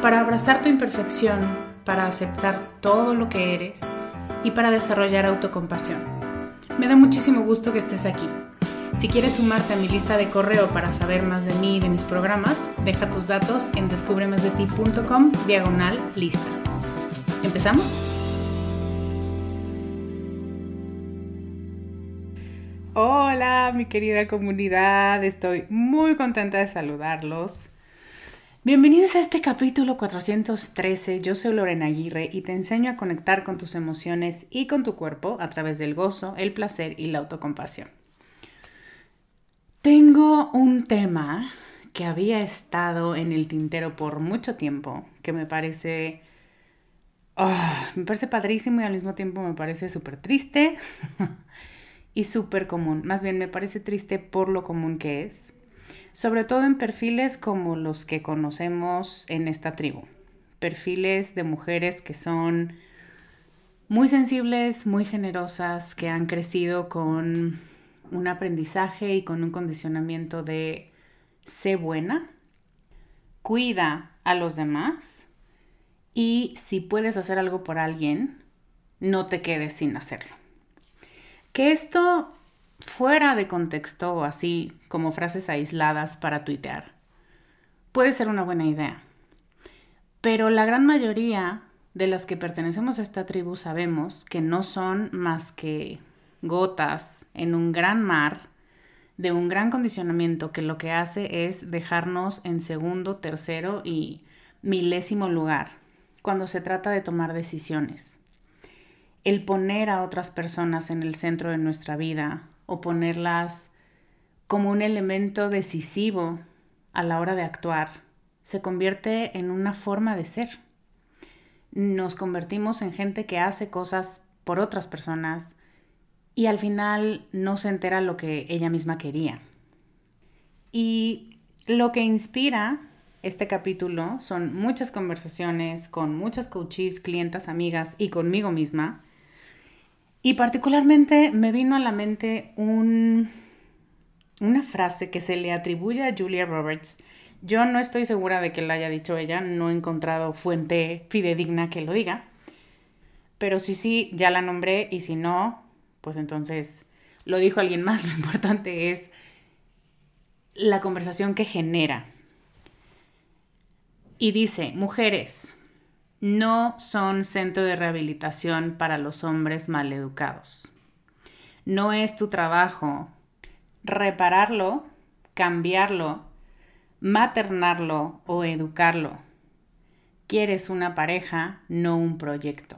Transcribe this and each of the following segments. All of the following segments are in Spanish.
para abrazar tu imperfección, para aceptar todo lo que eres y para desarrollar autocompasión. Me da muchísimo gusto que estés aquí. Si quieres sumarte a mi lista de correo para saber más de mí y de mis programas, deja tus datos en descubremasdeti.com diagonal lista. ¿Empezamos? Hola mi querida comunidad, estoy muy contenta de saludarlos. Bienvenidos a este capítulo 413. Yo soy Lorena Aguirre y te enseño a conectar con tus emociones y con tu cuerpo a través del gozo, el placer y la autocompasión. Tengo un tema que había estado en el tintero por mucho tiempo, que me parece... Ah, me parece padrísimo y al mismo tiempo me parece súper triste y súper común. Más bien me parece triste por lo común que es sobre todo en perfiles como los que conocemos en esta tribu. Perfiles de mujeres que son muy sensibles, muy generosas, que han crecido con un aprendizaje y con un condicionamiento de sé buena, cuida a los demás y si puedes hacer algo por alguien, no te quedes sin hacerlo. Que esto fuera de contexto o así como frases aisladas para tuitear, puede ser una buena idea. Pero la gran mayoría de las que pertenecemos a esta tribu sabemos que no son más que gotas en un gran mar de un gran condicionamiento que lo que hace es dejarnos en segundo, tercero y milésimo lugar cuando se trata de tomar decisiones. El poner a otras personas en el centro de nuestra vida o ponerlas como un elemento decisivo a la hora de actuar, se convierte en una forma de ser. Nos convertimos en gente que hace cosas por otras personas y al final no se entera lo que ella misma quería. Y lo que inspira este capítulo son muchas conversaciones con muchas coaches, clientas, amigas y conmigo misma y particularmente me vino a la mente un, una frase que se le atribuye a Julia Roberts. Yo no estoy segura de que la haya dicho ella, no he encontrado fuente fidedigna que lo diga. Pero si sí, ya la nombré y si no, pues entonces lo dijo alguien más. Lo importante es la conversación que genera. Y dice, mujeres, no son centro de rehabilitación para los hombres maleducados. No es tu trabajo repararlo, cambiarlo, maternarlo o educarlo. Quieres una pareja, no un proyecto.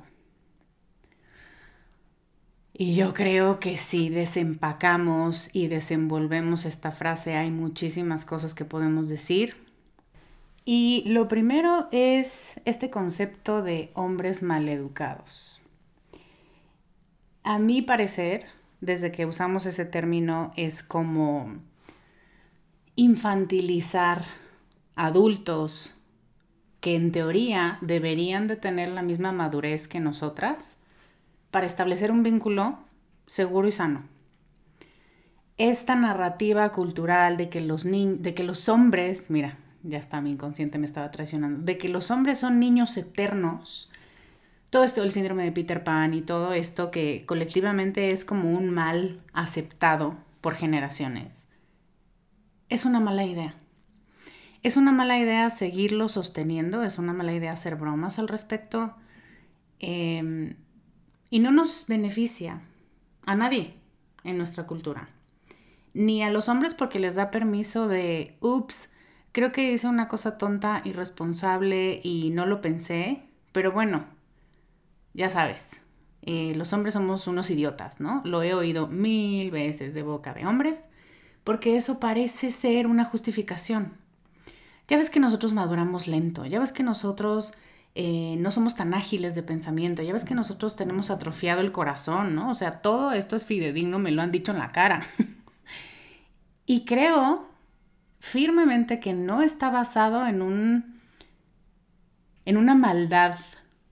Y yo creo que si desempacamos y desenvolvemos esta frase, hay muchísimas cosas que podemos decir. Y lo primero es este concepto de hombres maleducados. A mi parecer, desde que usamos ese término, es como infantilizar adultos que en teoría deberían de tener la misma madurez que nosotras para establecer un vínculo seguro y sano. Esta narrativa cultural de que los, de que los hombres, mira, ya está, mi inconsciente me estaba traicionando, de que los hombres son niños eternos, todo esto del síndrome de Peter Pan y todo esto que colectivamente es como un mal aceptado por generaciones, es una mala idea. Es una mala idea seguirlo sosteniendo, es una mala idea hacer bromas al respecto em, y no nos beneficia a nadie en nuestra cultura. Ni a los hombres porque les da permiso de, ups, creo que hice una cosa tonta, irresponsable y no lo pensé, pero bueno, ya sabes, eh, los hombres somos unos idiotas, ¿no? Lo he oído mil veces de boca de hombres, porque eso parece ser una justificación. Ya ves que nosotros maduramos lento, ya ves que nosotros eh, no somos tan ágiles de pensamiento, ya ves que nosotros tenemos atrofiado el corazón, ¿no? O sea, todo esto es fidedigno, me lo han dicho en la cara. y creo firmemente que no está basado en un en una maldad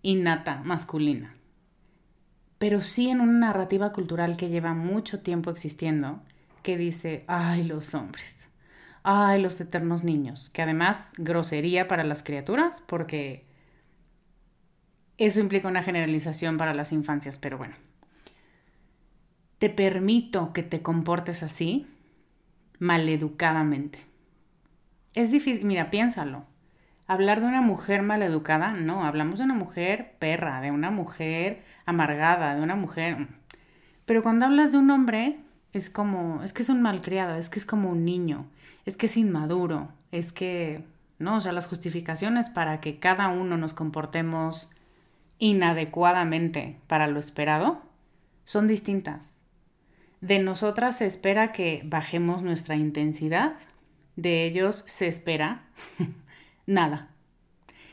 innata masculina, pero sí en una narrativa cultural que lleva mucho tiempo existiendo, que dice, ay, los hombres, ay, los eternos niños, que además grosería para las criaturas, porque eso implica una generalización para las infancias, pero bueno. Te permito que te comportes así, maleducadamente. Es difícil, mira, piénsalo. Hablar de una mujer maleducada, no, hablamos de una mujer perra, de una mujer amargada, de una mujer... Pero cuando hablas de un hombre, es como, es que es un malcriado, es que es como un niño, es que es inmaduro, es que, ¿no? O sea, las justificaciones para que cada uno nos comportemos inadecuadamente para lo esperado son distintas. De nosotras se espera que bajemos nuestra intensidad, de ellos se espera nada.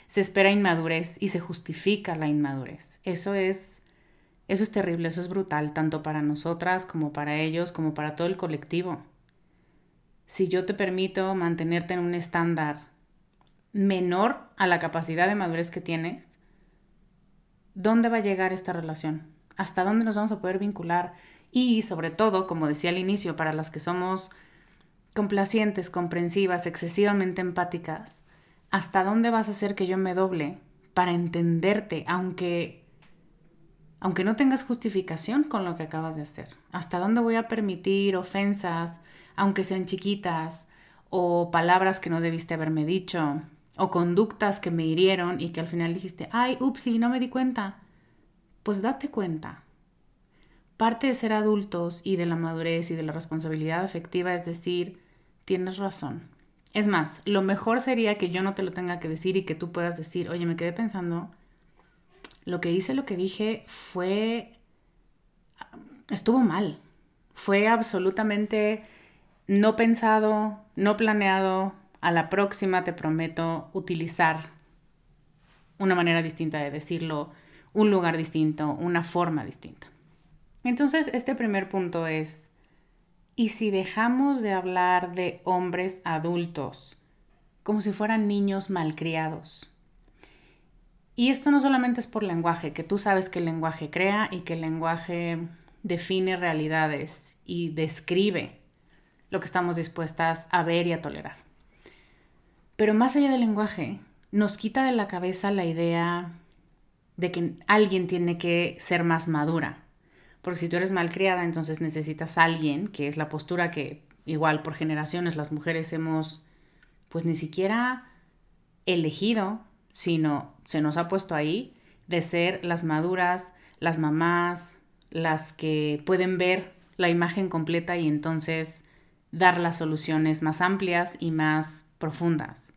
Se espera inmadurez y se justifica la inmadurez. Eso es eso es terrible, eso es brutal tanto para nosotras como para ellos, como para todo el colectivo. Si yo te permito mantenerte en un estándar menor a la capacidad de madurez que tienes, ¿dónde va a llegar esta relación? ¿Hasta dónde nos vamos a poder vincular? Y sobre todo, como decía al inicio, para las que somos complacientes, comprensivas, excesivamente empáticas, ¿hasta dónde vas a hacer que yo me doble para entenderte, aunque aunque no tengas justificación con lo que acabas de hacer? ¿Hasta dónde voy a permitir ofensas, aunque sean chiquitas, o palabras que no debiste haberme dicho, o conductas que me hirieron y que al final dijiste, ay, upsi, no me di cuenta? Pues date cuenta. Parte de ser adultos y de la madurez y de la responsabilidad afectiva es decir, tienes razón. Es más, lo mejor sería que yo no te lo tenga que decir y que tú puedas decir, oye, me quedé pensando, lo que hice, lo que dije fue, estuvo mal. Fue absolutamente no pensado, no planeado. A la próxima te prometo utilizar una manera distinta de decirlo, un lugar distinto, una forma distinta. Entonces, este primer punto es ¿Y si dejamos de hablar de hombres adultos como si fueran niños malcriados? Y esto no solamente es por lenguaje, que tú sabes que el lenguaje crea y que el lenguaje define realidades y describe lo que estamos dispuestas a ver y a tolerar. Pero más allá del lenguaje, nos quita de la cabeza la idea de que alguien tiene que ser más madura, porque si tú eres malcriada, entonces necesitas a alguien, que es la postura que igual por generaciones las mujeres hemos pues ni siquiera elegido, sino se nos ha puesto ahí de ser las maduras, las mamás, las que pueden ver la imagen completa y entonces dar las soluciones más amplias y más profundas.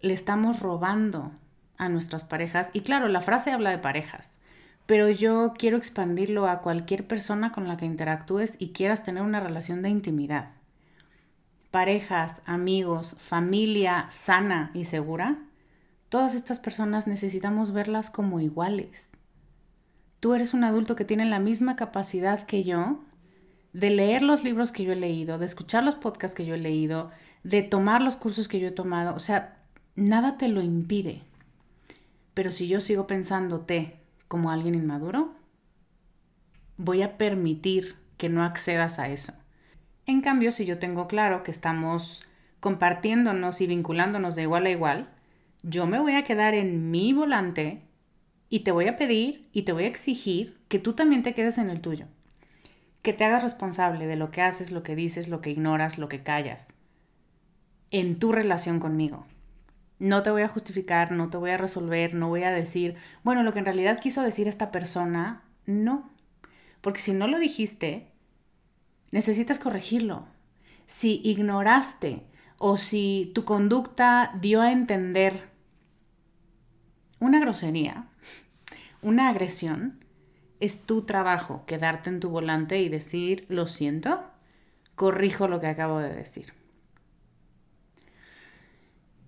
Le estamos robando a nuestras parejas, y claro, la frase habla de parejas, pero yo quiero expandirlo a cualquier persona con la que interactúes y quieras tener una relación de intimidad. Parejas, amigos, familia sana y segura, todas estas personas necesitamos verlas como iguales. Tú eres un adulto que tiene la misma capacidad que yo de leer los libros que yo he leído, de escuchar los podcasts que yo he leído, de tomar los cursos que yo he tomado. O sea, nada te lo impide. Pero si yo sigo pensándote como alguien inmaduro, voy a permitir que no accedas a eso. En cambio, si yo tengo claro que estamos compartiéndonos y vinculándonos de igual a igual, yo me voy a quedar en mi volante y te voy a pedir y te voy a exigir que tú también te quedes en el tuyo. Que te hagas responsable de lo que haces, lo que dices, lo que ignoras, lo que callas. En tu relación conmigo. No te voy a justificar, no te voy a resolver, no voy a decir, bueno, lo que en realidad quiso decir esta persona, no. Porque si no lo dijiste, necesitas corregirlo. Si ignoraste o si tu conducta dio a entender una grosería, una agresión, es tu trabajo quedarte en tu volante y decir, lo siento, corrijo lo que acabo de decir.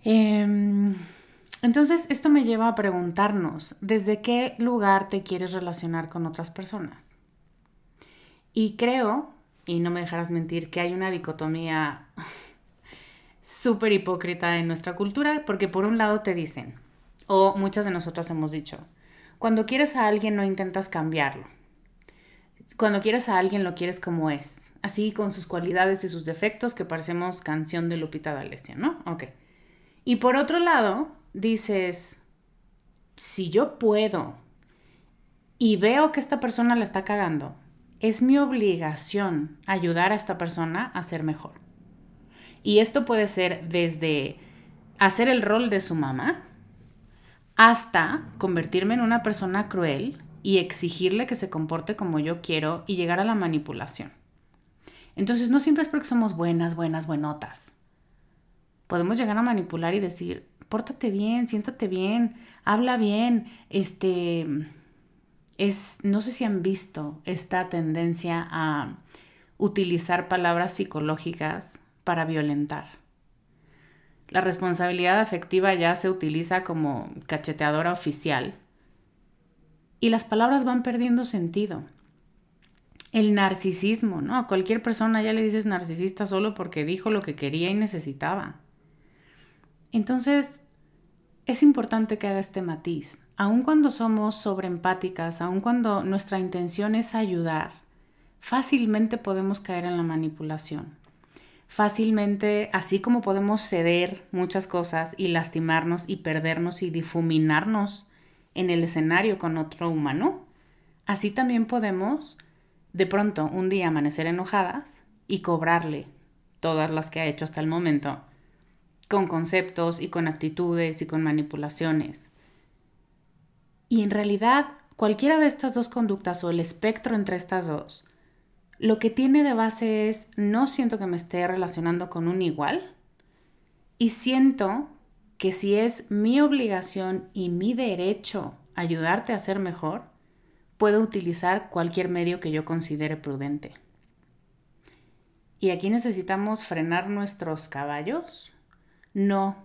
Em, entonces, esto me lleva a preguntarnos, ¿desde qué lugar te quieres relacionar con otras personas? Y creo, y no me dejarás mentir, que hay una dicotomía súper hipócrita en nuestra cultura, porque por un lado te dicen, o muchas de nosotras hemos dicho, cuando quieres a alguien no intentas cambiarlo. Cuando quieres a alguien lo quieres como es, así con sus cualidades y sus defectos que parecemos canción de Lupita D'Alessio, ¿no? Ok. Y por otro lado, dices, si yo puedo y veo que esta persona la está cagando, es mi obligación ayudar a esta persona a ser mejor. Y esto puede ser desde hacer el rol de su mamá hasta convertirme en una persona cruel y exigirle que se comporte como yo quiero y llegar a la manipulación. Entonces no siempre es porque somos buenas, buenas, buenotas podemos llegar a manipular y decir, pórtate bien, siéntate bien, habla bien, este, es, no sé si han visto esta tendencia a utilizar palabras psicológicas para violentar. La responsabilidad afectiva ya se utiliza como cacheteadora oficial y las palabras van perdiendo sentido. El narcisismo, ¿no? A cualquier persona ya le dices narcisista solo porque dijo lo que quería y necesitaba. Entonces, es importante que haga este matiz. Aun cuando somos sobreempáticas, aun cuando nuestra intención es ayudar, fácilmente podemos caer en la manipulación. Fácilmente, así como podemos ceder muchas cosas y lastimarnos y perdernos y difuminarnos en el escenario con otro humano, así también podemos de pronto un día amanecer enojadas y cobrarle todas las que ha hecho hasta el momento con conceptos y con actitudes y con manipulaciones. Y en realidad, cualquiera de estas dos conductas o el espectro entre estas dos, lo que tiene de base es no siento que me esté relacionando con un igual y siento que si es mi obligación y mi derecho ayudarte a ser mejor, puedo utilizar cualquier medio que yo considere prudente. Y aquí necesitamos frenar nuestros caballos no,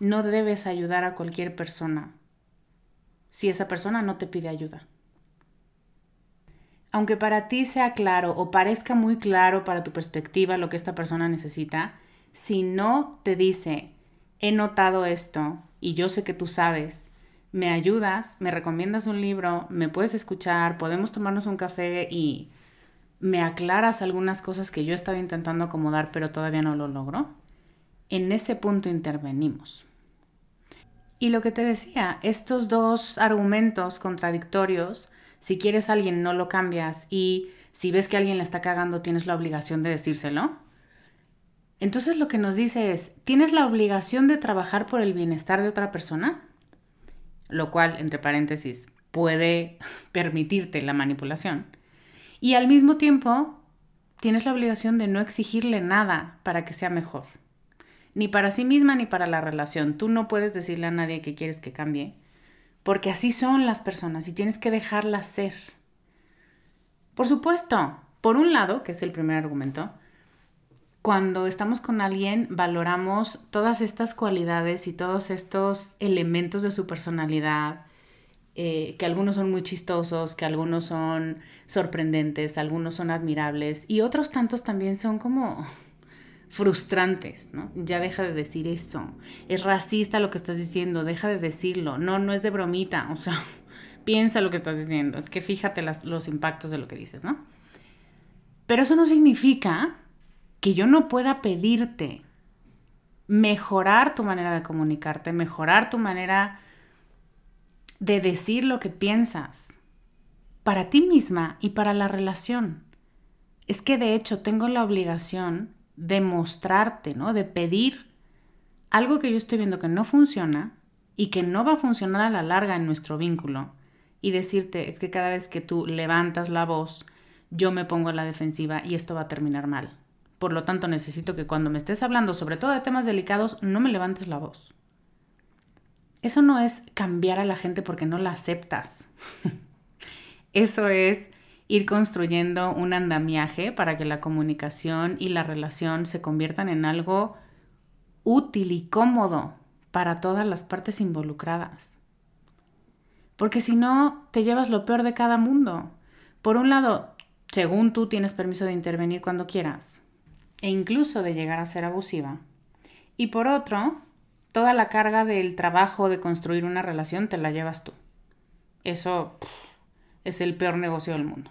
no debes ayudar a cualquier persona si esa persona no te pide ayuda. Aunque para ti sea claro o parezca muy claro para tu perspectiva lo que esta persona necesita, si no te dice, he notado esto y yo sé que tú sabes, me ayudas, me recomiendas un libro, me puedes escuchar, podemos tomarnos un café y me aclaras algunas cosas que yo estaba intentando acomodar pero todavía no lo logro, en ese punto intervenimos. Y lo que te decía, estos dos argumentos contradictorios, si quieres a alguien no lo cambias y Si ves que alguien le está cagando, tienes la obligación de decírselo. Entonces lo que nos dice es, ¿tienes la obligación de trabajar por el bienestar de otra persona? Lo cual, entre paréntesis, puede permitirte la manipulación. Y al mismo tiempo, tienes la obligación de no exigirle nada para que sea mejor. Ni para sí misma ni para la relación. Tú no puedes decirle a nadie que quieres que cambie, porque así son las personas y tienes que dejarlas ser. Por supuesto, por un lado, que es el primer argumento, cuando estamos con alguien valoramos todas estas cualidades y todos estos elementos de su personalidad, eh, que algunos son muy chistosos, que algunos son sorprendentes, algunos son admirables y otros tantos también son como frustrantes, ¿no? Ya deja de decir eso. Es racista lo que estás diciendo, deja de decirlo. No, no es de bromita, o sea, piensa lo que estás diciendo. Es que fíjate los impactos de lo que dices, ¿no? Pero eso no significa que yo no pueda pedirte mejorar tu manera de comunicarte, mejorar tu manera de decir lo que piensas para ti misma y para la relación. Es que de hecho tengo la obligación de mostrarte, ¿no? De pedir algo que yo estoy viendo que no funciona y que no va a funcionar a la larga en nuestro vínculo y decirte, es que cada vez que tú levantas la voz, yo me pongo a la defensiva y esto va a terminar mal. Por lo tanto, necesito que cuando me estés hablando, sobre todo de temas delicados, no me levantes la voz. Eso no es cambiar a la gente porque no la aceptas. Eso es ir construyendo un andamiaje para que la comunicación y la relación se conviertan en algo útil y cómodo para todas las partes involucradas. Porque si no, te llevas lo peor de cada mundo. Por un lado, según tú tienes permiso de intervenir cuando quieras e incluso de llegar a ser abusiva. Y por otro, toda la carga del trabajo de construir una relación te la llevas tú. Eso es el peor negocio del mundo.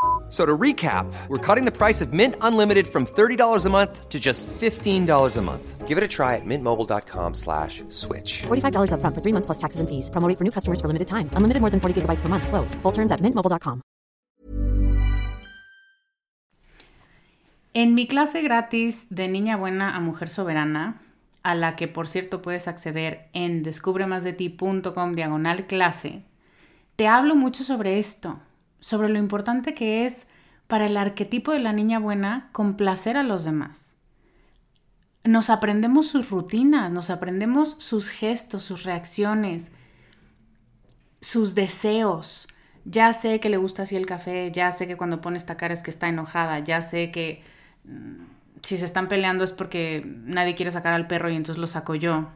So to recap, we're cutting the price of Mint Unlimited from $30 a month to just $15 a month. Give it a try at mintmobile.com slash switch. $45 up front for three months plus taxes and fees. Promoting for new customers for limited time. Unlimited more than 40 gigabytes per month. Slows. Full terms at mintmobile.com. En mi clase gratis de Niña Buena a Mujer Soberana, a la que por cierto puedes acceder en descubremasdeti.com diagonal clase, te hablo mucho sobre esto sobre lo importante que es para el arquetipo de la niña buena complacer a los demás. Nos aprendemos sus rutinas, nos aprendemos sus gestos, sus reacciones, sus deseos. Ya sé que le gusta así el café, ya sé que cuando pone esta cara es que está enojada, ya sé que mm, si se están peleando es porque nadie quiere sacar al perro y entonces lo saco yo.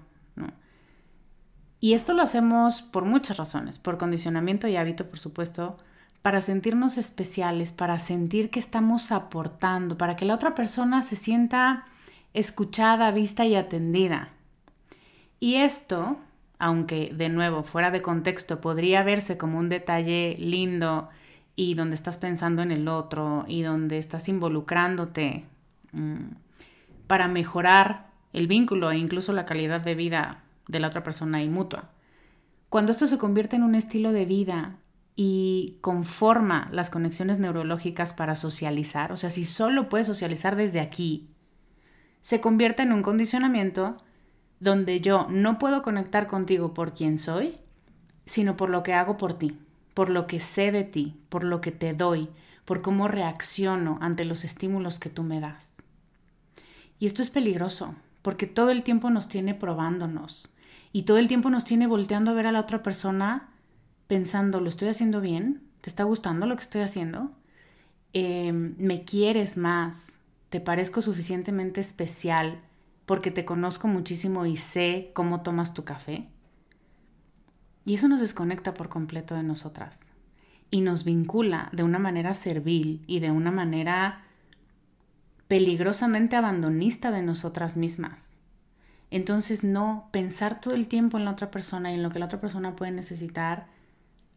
Y esto lo hacemos por muchas razones, por condicionamiento y hábito, por supuesto, para sentirnos especiales, para sentir que estamos aportando, para que la otra persona se sienta escuchada, vista y atendida. Y esto, aunque de nuevo fuera de contexto podría verse como un detalle lindo y donde estás pensando en el otro y donde estás involucrándote mm, para mejorar el vínculo e incluso la calidad de vida de la otra persona y mutua. Cuando esto se convierte en un estilo de vida y conforma las conexiones neurológicas para socializar, o sea, si solo puedes socializar desde aquí, se convierte en un condicionamiento donde yo no puedo conectar contigo por quien soy, sino por lo que hago por ti, por lo que sé de ti, por lo que te doy, por cómo reacciono ante los estímulos que tú me das. Y esto es peligroso, porque todo el tiempo nos tiene probándonos y todo el tiempo nos tiene volteando a ver a la otra persona pensando, ¿lo estoy haciendo bien? ¿Te está gustando lo que estoy haciendo? Em, ¿Me quieres más? ¿Te parezco suficientemente especial porque te conozco muchísimo y sé cómo tomas tu café? Y eso nos desconecta por completo de nosotras y nos vincula de una manera servil y de una manera peligrosamente abandonista de nosotras mismas. Entonces, no pensar todo el tiempo en la otra persona y en lo que la otra persona puede necesitar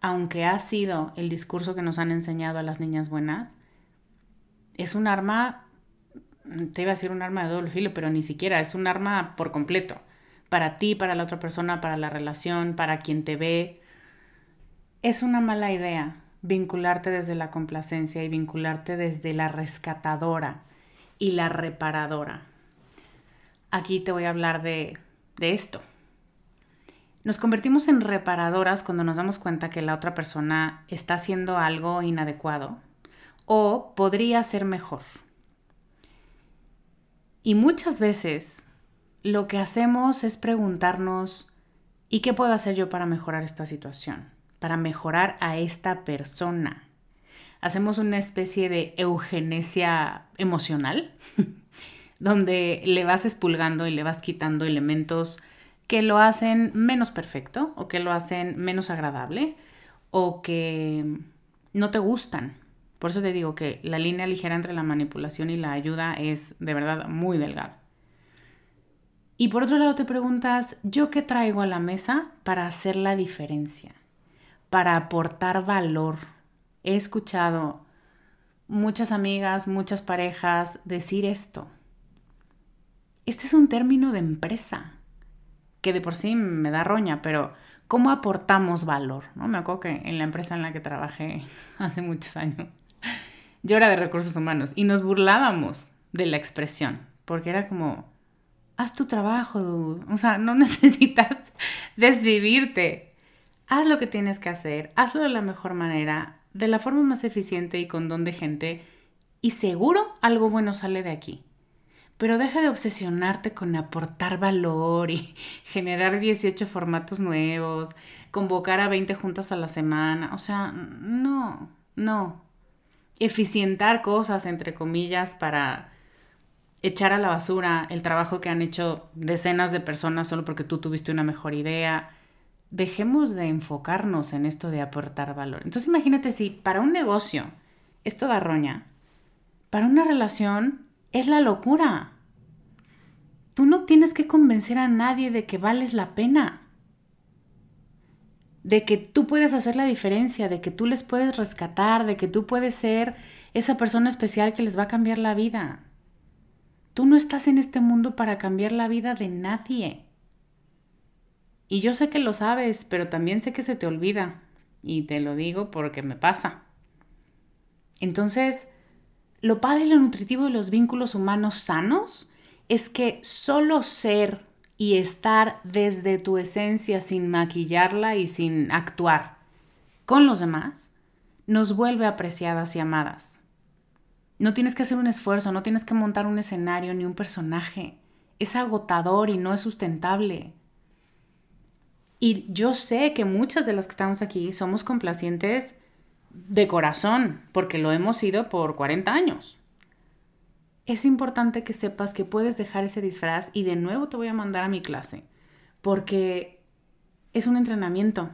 aunque ha sido el discurso que nos han enseñado a las niñas buenas, es un arma, te iba a decir un arma de doble filo, pero ni siquiera, es un arma por completo. Para ti, para la otra persona, para la relación, para quien te ve. Es una mala idea vincularte desde la complacencia y vincularte desde la rescatadora y la reparadora. Aquí te voy a hablar de, de esto. Nos convertimos en reparadoras cuando nos damos cuenta que la otra persona está haciendo algo inadecuado o podría ser mejor. Y muchas veces lo que hacemos es preguntarnos, ¿y qué puedo hacer yo para mejorar esta situación? Para mejorar a esta persona. Hacemos una especie de eugenesia emocional, donde le vas expulgando y le vas quitando elementos que lo hacen menos perfecto o que lo hacen menos agradable o que no te gustan. Por eso te digo que la línea ligera entre la manipulación y la ayuda es de verdad muy delgada. Y por otro lado te preguntas, ¿yo qué traigo a la mesa para hacer la diferencia? Para aportar valor. He escuchado muchas amigas, muchas parejas decir esto. Este es un término de empresa que de por sí me da roña, pero ¿cómo aportamos valor? ¿no? Me acuerdo que en la empresa en la que trabajé hace muchos años, yo era de recursos humanos y nos burlábamos de la expresión, porque era como, haz tu trabajo, dude. O sea, no necesitas desvivirte. Haz lo que tienes que hacer, hazlo de la mejor manera, de la forma más eficiente y con don de gente, y seguro algo bueno sale de aquí. Pero deja de obsesionarte con aportar valor y generar 18 formatos nuevos, convocar a 20 juntas a la semana. O sea, no, no. Eficientar cosas, entre comillas, para echar a la basura el trabajo que han hecho decenas de personas solo porque tú tuviste una mejor idea. Dejemos de enfocarnos en esto de aportar valor. Entonces imagínate si para un negocio esto da roña, para una relación es la locura. Tú no tienes que convencer a nadie de que vales la pena, de que tú puedes hacer la diferencia, de que tú les puedes rescatar, de que tú puedes ser esa persona especial que les va a cambiar la vida. Tú no estás en este mundo para cambiar la vida de nadie. Y yo sé que lo sabes, pero también sé que se te olvida. Y te lo digo porque me pasa. Entonces, lo padre y lo nutritivo de los vínculos humanos sanos es que solo ser y estar desde tu esencia sin maquillarla y sin actuar con los demás nos vuelve apreciadas y amadas. No tienes que hacer un esfuerzo, no tienes que montar un escenario ni un personaje. Es agotador y no es sustentable. Y yo sé que muchas de las que estamos aquí somos complacientes de corazón, porque lo hemos sido por 40 años. Es importante que sepas que puedes dejar ese disfraz y de nuevo te voy a mandar a mi clase, porque es un entrenamiento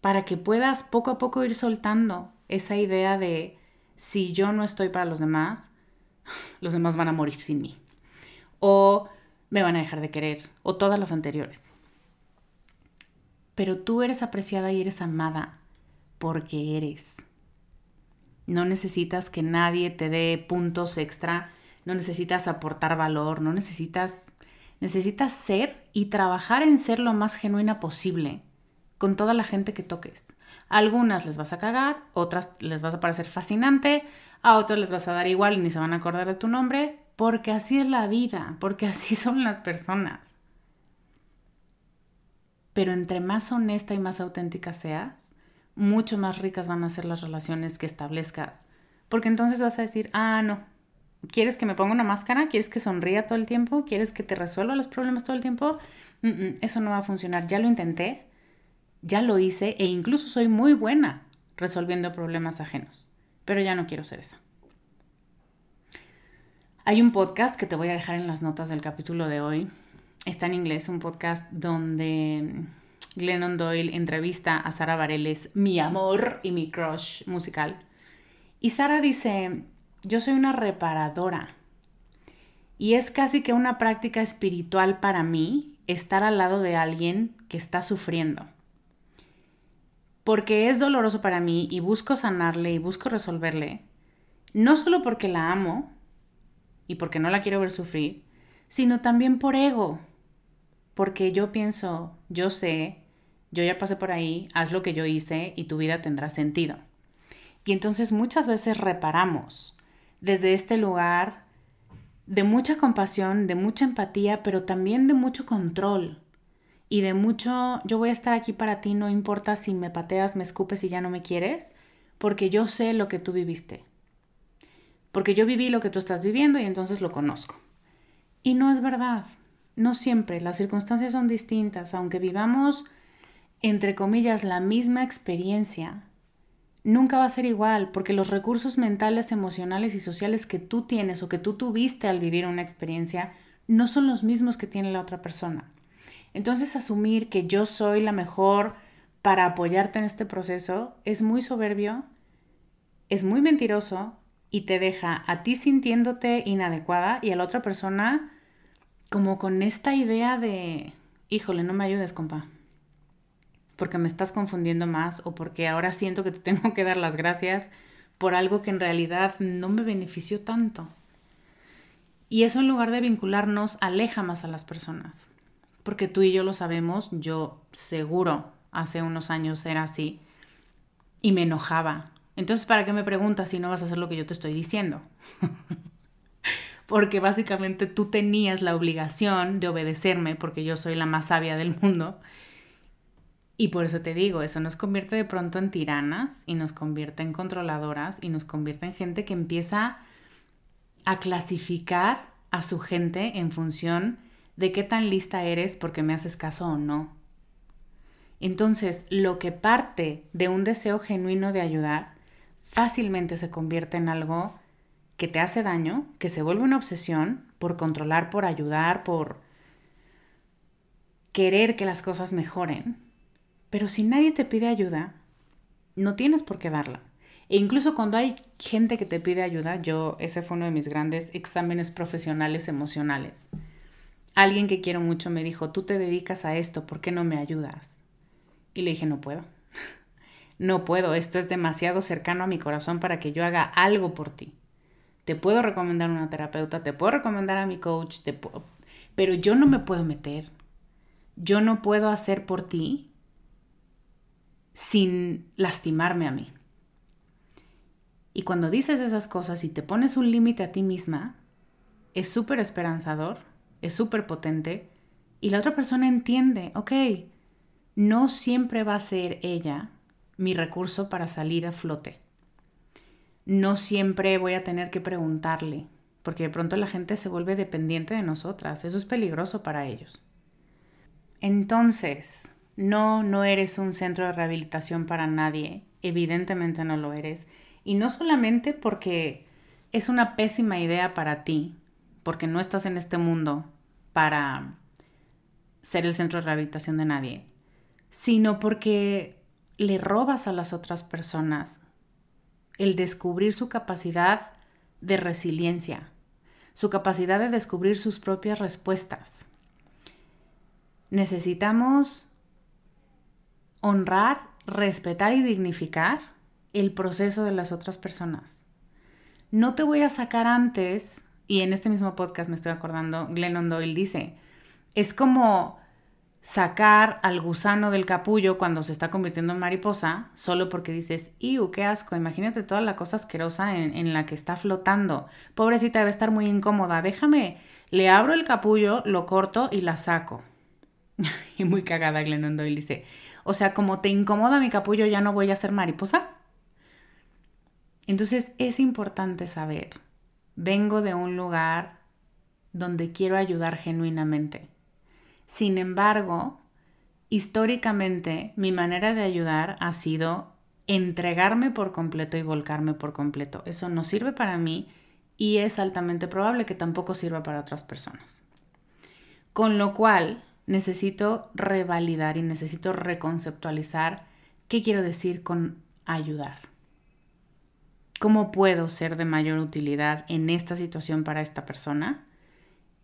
para que puedas poco a poco ir soltando esa idea de si yo no estoy para los demás, los demás van a morir sin mí. O me van a dejar de querer, o todas las anteriores. Pero tú eres apreciada y eres amada porque eres. No necesitas que nadie te dé puntos extra, no necesitas aportar valor, no necesitas necesitas ser y trabajar en ser lo más genuina posible con toda la gente que toques. Algunas les vas a cagar, otras les vas a parecer fascinante, a otras les vas a dar igual y ni se van a acordar de tu nombre, porque así es la vida, porque así son las personas. Pero entre más honesta y más auténtica seas, mucho más ricas van a ser las relaciones que establezcas. Porque entonces vas a decir, ah, no, ¿quieres que me ponga una máscara? ¿Quieres que sonría todo el tiempo? ¿Quieres que te resuelva los problemas todo el tiempo? eso no va a funcionar. Ya lo intenté, ya lo hice e incluso soy muy buena resolviendo problemas ajenos. Pero ya no quiero ser esa. Hay un podcast que te voy a dejar en las notas del capítulo de hoy está en inglés, un podcast donde Glennon Doyle entrevista a Sara Bareilles, mi amor y mi crush musical. Y Sara dice, yo soy una reparadora. Y es casi que una práctica espiritual para mí estar al lado de alguien que está sufriendo. porque es doloroso para mí y busco sanarle y busco resolverle, no solo porque la amo y porque no la quiero ver sufrir, sino también por ego, porque yo pienso, yo sé, yo ya pasé por ahí, haz lo que yo hice y tu vida tendrá sentido. Y entonces muchas veces reparamos desde este lugar de mucha compasión, de mucha empatía, pero también de mucho control y de mucho, yo voy a estar aquí para ti, no importa si me pateas, me escupes y ya no me quieres, porque yo sé lo que tú viviste. Porque yo viví lo que tú estás viviendo y entonces lo conozco. Y no es verdad, no siempre, las circunstancias son distintas, aunque vivamos, entre comillas, la misma experiencia, nunca va a ser igual, porque los recursos mentales, emocionales y sociales que tú tienes o que tú tuviste al vivir una experiencia no son los mismos que tiene la otra persona. Entonces asumir que yo soy la mejor para apoyarte en este proceso es muy soberbio, es muy mentiroso y te deja a ti sintiéndote inadecuada y a la otra persona como con esta idea de, híjole, no me ayudes, compa, porque me estás confundiendo más o porque ahora siento que te tengo que dar las gracias por algo que en realidad no me benefició tanto. Y eso en lugar de vincularnos aleja más a las personas porque tú y yo lo sabemos, yo seguro hace unos años era así y me enojaba. Entonces, ¿para qué me preguntas si no vas a hacer lo que yo te estoy diciendo? porque básicamente tú tenías la obligación de obedecerme porque yo soy la más sabia del mundo. Y por eso te digo, eso nos convierte de pronto en tiranas y nos convierte en controladoras y nos convierte en gente que empieza a clasificar a su gente en función de qué tan lista eres porque me haces caso o no. Entonces, lo que parte de un deseo genuino de ayudar fácilmente se convierte en algo que te hace daño, que se vuelve una obsesión por controlar, por ayudar, por querer que las cosas mejoren. Pero si nadie te pide ayuda, no tienes por qué darla. E incluso cuando hay gente que te pide ayuda, yo, ese fue uno de mis grandes exámenes profesionales emocionales alguien que quiero mucho me dijo, tú te dedicas a esto, ¿por qué no me ayudas? Y le dije, no puedo. No puedo, esto es demasiado cercano a mi corazón para que yo haga algo por ti. Te puedo recomendar una terapeuta, te puedo recomendar a mi coach, te pero yo no me puedo meter. Yo no puedo hacer por ti sin lastimarme a mí. Y cuando dices esas cosas y te pones un límite a ti misma, es súper esperanzador es súper potente y la otra persona entiende, ok, no siempre va a ser ella mi recurso para salir a flote. No siempre voy a tener que preguntarle, porque de pronto la gente se vuelve dependiente de nosotras. Eso es peligroso para ellos. Entonces, no, no eres un centro de rehabilitación para nadie. Evidentemente no lo eres. Y no solamente porque es una pésima idea para ti, porque no estás en este mundo para ser el centro de rehabilitación de nadie, sino porque le robas a las otras personas el descubrir su capacidad de resiliencia, su capacidad de descubrir sus propias respuestas. Necesitamos honrar, respetar y dignificar el proceso de las otras personas. No te voy a sacar antes y en este mismo podcast me estoy acordando, Glennon Doyle dice, es como sacar al gusano del capullo cuando se está convirtiendo en mariposa, solo porque dices, ¡iu, qué asco! Imagínate toda la cosa asquerosa en, en la que está flotando. Pobrecita debe estar muy incómoda. Déjame, le abro el capullo, lo corto y la saco. y muy cagada Glennon Doyle dice, o sea, como te incomoda mi capullo, ya no voy a ser mariposa. Entonces es importante saber Vengo de un lugar donde quiero ayudar genuinamente. Sin embargo, históricamente mi manera de ayudar ha sido entregarme por completo y volcarme por completo. Eso no sirve para mí y es altamente probable que tampoco sirva para otras personas. Con lo cual, necesito revalidar y necesito reconceptualizar qué quiero decir con ayudar. ¿Cómo puedo ser de mayor utilidad en esta situación para esta persona?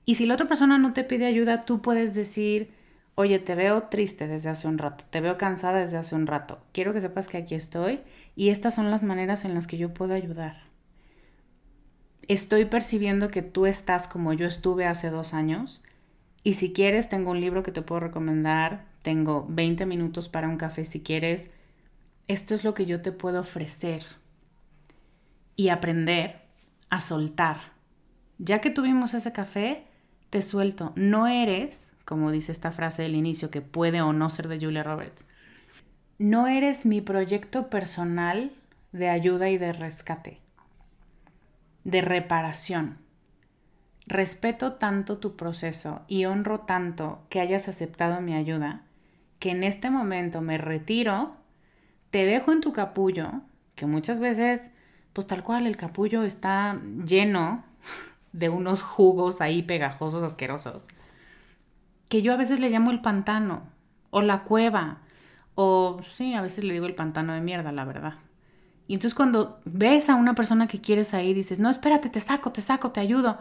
Y si la otra persona no te pide ayuda, tú puedes decir, oye, te veo triste desde hace un rato, te veo cansada desde hace un rato, quiero que sepas que aquí estoy y estas son las maneras en las que yo puedo ayudar. Estoy percibiendo que tú estás como yo estuve hace dos años y si quieres tengo un libro que te puedo recomendar, tengo 20 minutos para un café si quieres, esto es lo que yo te puedo ofrecer y aprender a soltar. Ya que tuvimos ese café, te suelto. No eres, como dice esta frase del inicio, que puede o no ser de Julia Roberts, no eres mi proyecto personal de ayuda y de rescate, de reparación. Respeto tanto tu proceso y honro tanto que hayas aceptado mi ayuda, que en este momento me retiro, te dejo en tu capullo, que muchas veces, pues tal cual, el capullo está lleno de unos jugos ahí pegajosos, asquerosos, que yo a veces le llamo el pantano o la cueva, o sí, a veces le digo el pantano de mierda, la verdad. Y entonces cuando ves a una persona que quieres ahí, dices, no, espérate, te saco, te saco, te ayudo.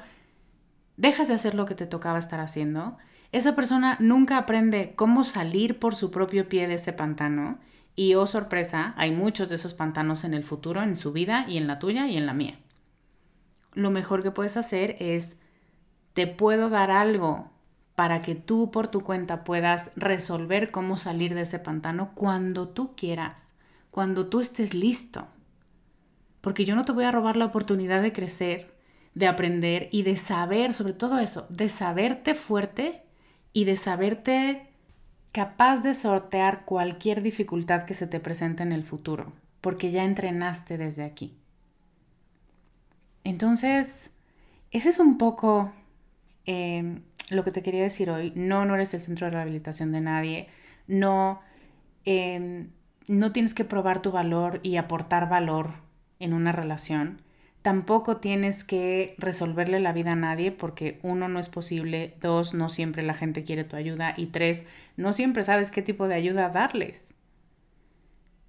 Dejas de hacer lo que te tocaba estar haciendo. Esa persona nunca aprende cómo salir por su propio pie de ese pantano. Y oh sorpresa, hay muchos de esos pantanos en el futuro, en su vida y en la tuya y en la mía. Lo mejor que puedes hacer es, te puedo dar algo para que tú por tu cuenta puedas resolver cómo salir de ese pantano cuando tú quieras, cuando tú estés listo. Porque yo no te voy a robar la oportunidad de crecer, de aprender y de saber, sobre todo eso, de saberte fuerte y de saberte capaz de sortear cualquier dificultad que se te presente en el futuro, porque ya entrenaste desde aquí. Entonces, ese es un poco eh, lo que te quería decir hoy, no, no eres el centro de rehabilitación de nadie, no, em, no tienes que probar tu valor y aportar valor en una relación. Tampoco tienes que resolverle la vida a nadie porque uno no es posible, dos, no siempre la gente quiere tu ayuda y tres, no siempre sabes qué tipo de ayuda darles.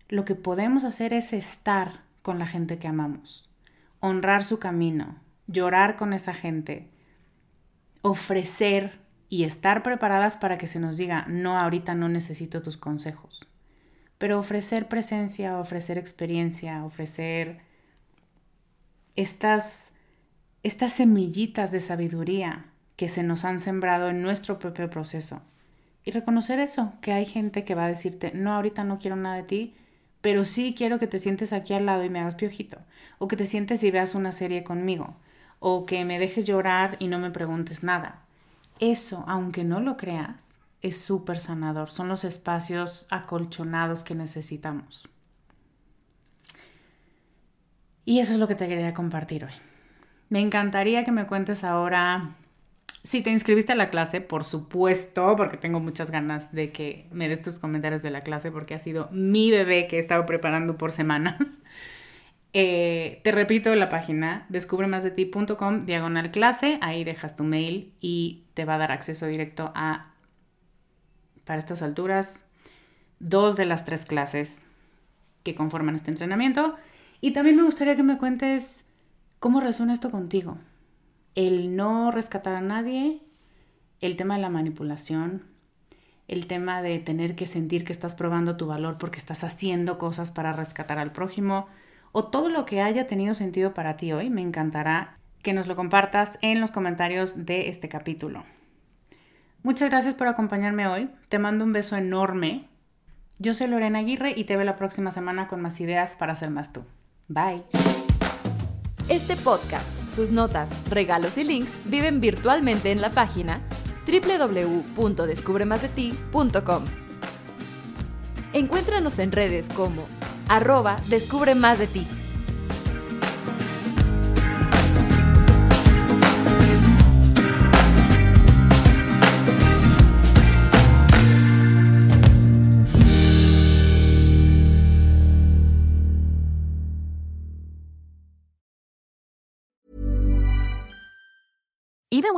Lo que podemos hacer es estar con la gente que amamos, honrar su camino, llorar con esa gente, ofrecer y estar preparadas para que se nos diga, no, ahorita no necesito tus consejos. Pero ofrecer presencia, ofrecer experiencia, ofrecer estas, estas semillitas de sabiduría que se nos han sembrado en nuestro propio proceso. Y reconocer eso, que hay gente que va a decirte, no, ahorita no quiero nada de ti, pero sí quiero que te sientes aquí al lado y me hagas piojito, o que te sientes y veas una serie conmigo, o que me dejes llorar y no me preguntes nada. Eso, aunque no lo creas, es súper sanador. Son los espacios acolchonados que necesitamos. Y eso es lo que te quería compartir hoy. Me encantaría que me cuentes ahora si te inscribiste a la clase, por supuesto, porque tengo muchas ganas de que me des tus comentarios de la clase, porque ha sido mi bebé que he estado preparando por semanas. Eh, te repito la página descubremasdeti.com diagonal clase, ahí dejas tu mail y te va a dar acceso directo a, para estas alturas, dos de las tres clases que conforman este entrenamiento. Y también me gustaría que me cuentes cómo resuena esto contigo. El no rescatar a nadie, el tema de la manipulación, el tema de tener que sentir que estás probando tu valor porque estás haciendo cosas para rescatar al prójimo, o todo lo que haya tenido sentido para ti hoy, me encantará que nos lo compartas en los comentarios de este capítulo. Muchas gracias por acompañarme hoy. Te mando un beso enorme. Yo soy Lorena Aguirre y te veo la próxima semana con más ideas para ser más tú. Bye. Este podcast, sus notas, regalos y links viven virtualmente en la página www.descubremasdeti.com. Encuéntranos en redes como arroba descubre más de ti.